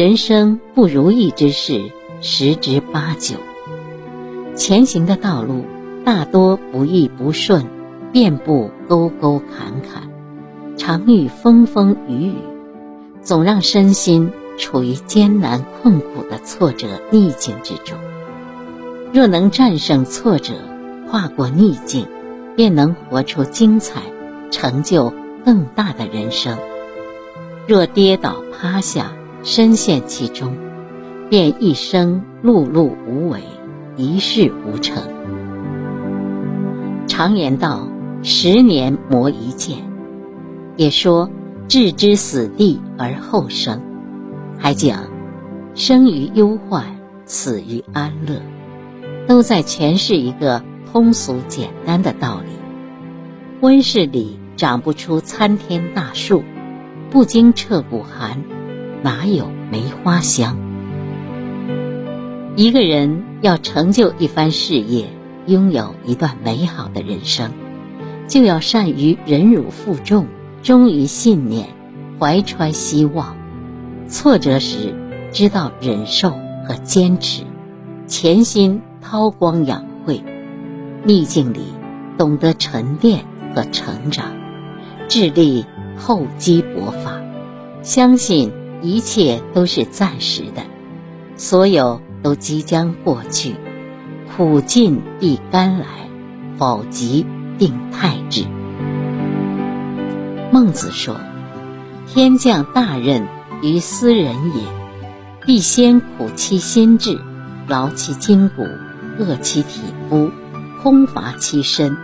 人生不如意之事十之八九，前行的道路大多不易不顺，遍布沟沟坎坎，常遇风风雨雨，总让身心处于艰难困苦的挫折逆境之中。若能战胜挫折，跨过逆境，便能活出精彩，成就更大的人生。若跌倒趴下，深陷其中，便一生碌碌无为，一事无成。常言道：“十年磨一剑。”也说：“置之死地而后生。”还讲：“生于忧患，死于安乐。”都在诠释一个通俗简单的道理：温室里长不出参天大树，不经彻骨寒，哪有梅花香？一个人要成就一番事业，拥有一段美好的人生，就要善于忍辱负重，忠于信念，怀揣希望。挫折时知道忍受和坚持，潜心。韬光养晦，逆境里懂得沉淀和成长，致力厚积薄发，相信一切都是暂时的，所有都即将过去，苦尽必甘来，否极定泰至。孟子说：“天降大任于斯人也，必先苦其心志，劳其筋骨。”饿其体肤，空乏其身，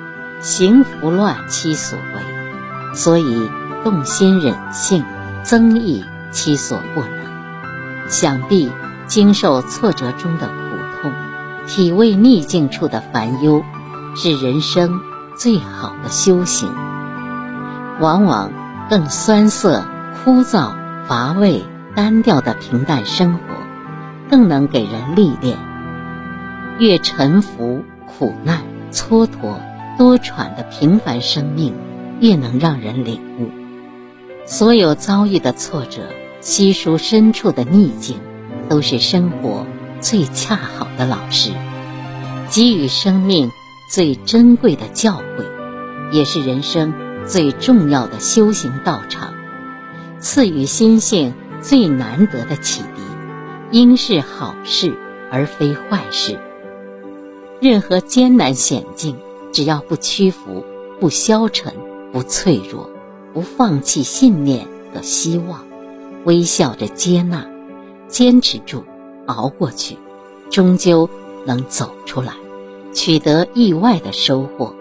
行拂乱其所为，所以动心忍性，增益其所不能。想必经受挫折中的苦痛，体味逆境处的烦忧，是人生最好的修行。往往更酸涩、枯燥、乏味、单调的平淡生活，更能给人历练。越沉浮、苦难、蹉跎、多舛的平凡生命，越能让人领悟。所有遭遇的挫折、稀疏深处的逆境，都是生活最恰好的老师，给予生命最珍贵的教诲，也是人生最重要的修行道场，赐予心性最难得的启迪，应是好事而非坏事。任何艰难险境，只要不屈服、不消沉、不脆弱、不放弃信念和希望，微笑着接纳，坚持住，熬过去，终究能走出来，取得意外的收获。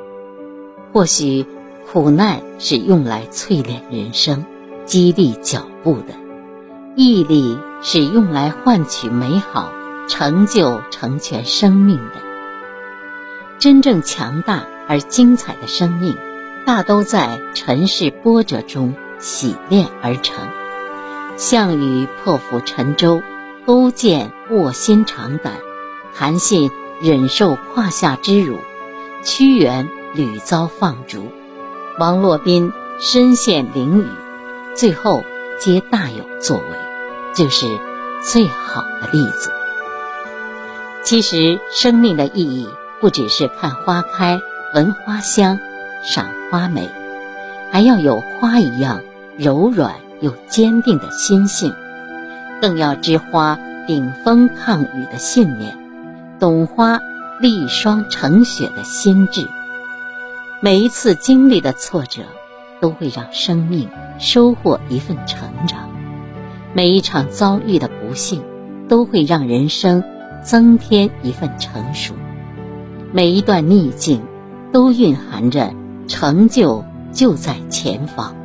或许，苦难是用来淬炼人生、激励脚步的；毅力是用来换取美好、成就、成全生命的。真正强大而精彩的生命，大都在尘世波折中洗炼而成。项羽破釜沉舟，勾践卧薪尝胆，韩信忍受胯下之辱，屈原屡遭放逐，王洛宾身陷囹圄，最后皆大有作为，就是最好的例子。其实，生命的意义。不只是看花开、闻花香、赏花美，还要有花一样柔软又坚定的心性，更要知花顶风抗雨的信念，懂花立霜成雪的心智。每一次经历的挫折，都会让生命收获一份成长；每一场遭遇的不幸，都会让人生增添一份成熟。每一段逆境，都蕴含着成就就在前方。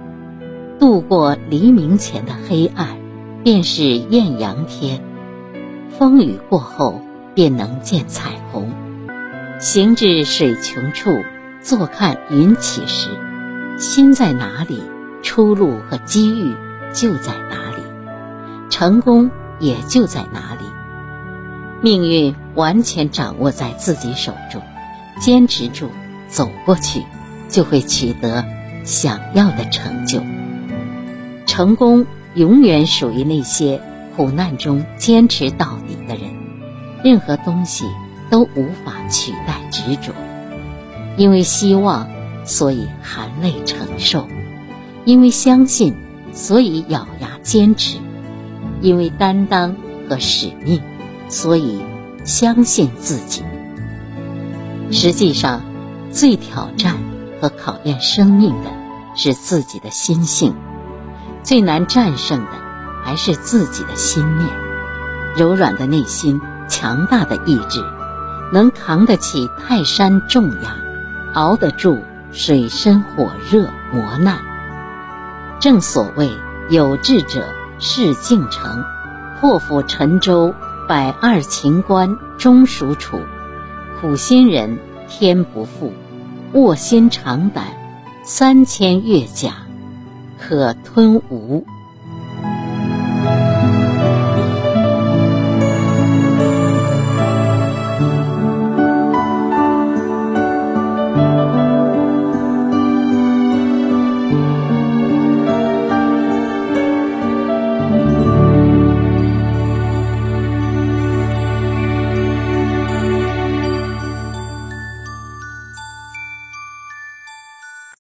度过黎明前的黑暗，便是艳阳天；风雨过后，便能见彩虹。行至水穷处，坐看云起时，心在哪里，出路和机遇就在哪里，成功也就在哪里。命运完全掌握在自己手中，坚持住，走过去，就会取得想要的成就。成功永远属于那些苦难中坚持到底的人，任何东西都无法取代执着。因为希望，所以含泪承受；因为相信，所以咬牙坚持；因为担当和使命，所以相信自己。实际上，最挑战和考验生命的是自己的心性，最难战胜的还是自己的心念。柔软的内心，强大的意志，能扛得起泰山重压，熬得住水深火热磨难。正所谓有志者事竟成，破釜沉舟，百二秦关终属楚。苦心人天不负，卧薪尝胆，三千越甲可吞吴。